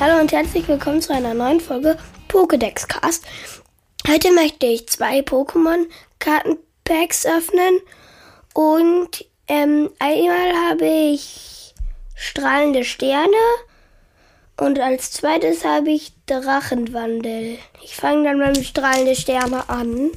Hallo und herzlich willkommen zu einer neuen Folge Pokédex Cast. Heute möchte ich zwei Pokémon Kartenpacks öffnen und ähm, einmal habe ich strahlende Sterne und als zweites habe ich Drachenwandel. Ich fange dann mit strahlende Sterne an.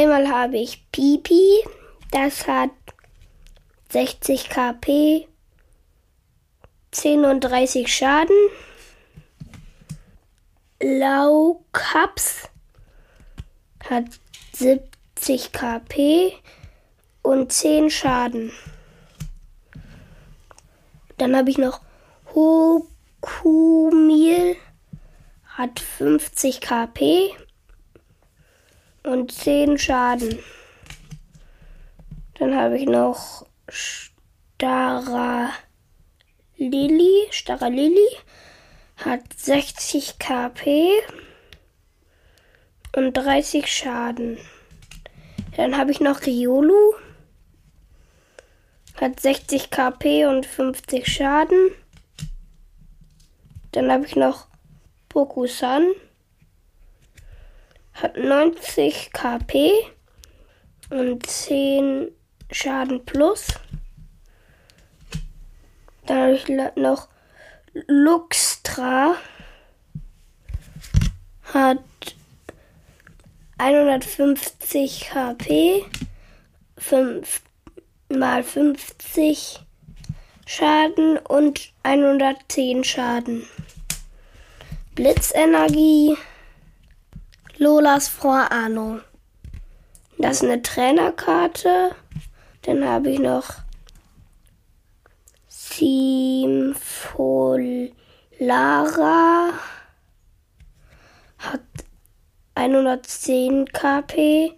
Einmal habe ich Pipi, das hat 60 KP, 10 und 30 Schaden. Laukaps hat 70 KP und 10 Schaden. Dann habe ich noch Hokumil, hat 50 KP und 10 Schaden. Dann habe ich noch Stara Lili. Stara Lili hat 60 KP und 30 Schaden. Dann habe ich noch Riolu. Hat 60 KP und 50 Schaden. Dann habe ich noch Pokusan hat 90 KP und 10 Schaden plus. Dann habe ich noch Luxtra. Hat 150 KP. 5 mal 50 Schaden und 110 Schaden. Blitzenergie Lolas Vorahnung. Das ist eine Trainerkarte. Dann habe ich noch Simfolara. Hat 110 KP.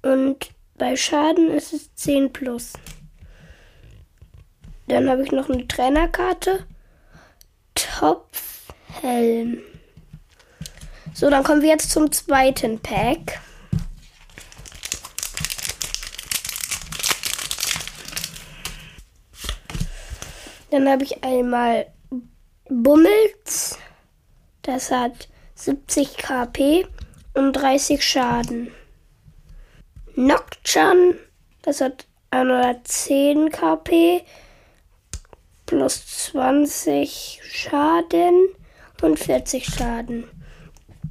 Und bei Schaden ist es 10 plus. Dann habe ich noch eine Trainerkarte. Topfhelm. So, dann kommen wir jetzt zum zweiten Pack. Dann habe ich einmal Bummels. Das hat 70 KP und 30 Schaden. Nocturne. Das hat 110 KP plus 20 Schaden und 40 Schaden.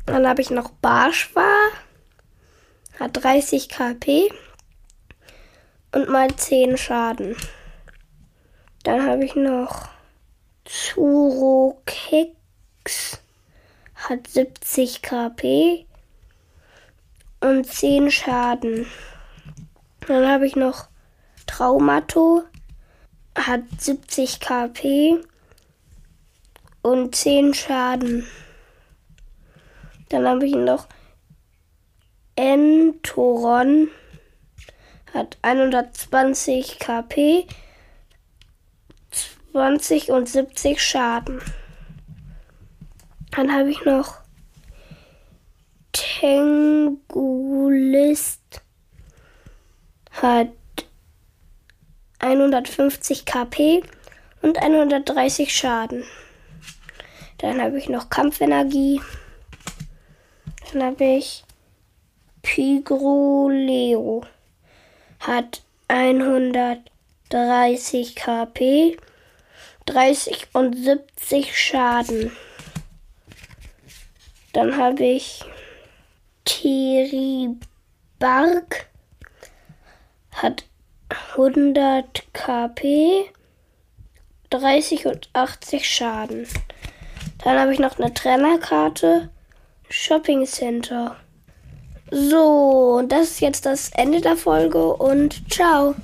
Dann habe ich noch Barschwa. Hat 30 KP. Und mal 10 Schaden. Dann habe ich noch Zurokex. Hat 70 KP. Und 10 Schaden. Dann habe ich noch Traumato. Hat 70 KP. Und 10 Schaden. Dann habe ich noch Entoron. Hat 120 KP, 20 und 70 Schaden. Dann habe ich noch Tengulist. Hat 150 KP und 130 Schaden. Dann habe ich noch Kampfenergie. Dann habe ich Pigroleo. Hat 130 KP, 30 und 70 Schaden. Dann habe ich Kiribark. Hat 100 KP, 30 und 80 Schaden. Dann habe ich noch eine Trainerkarte Shopping Center. So, das ist jetzt das Ende der Folge und ciao.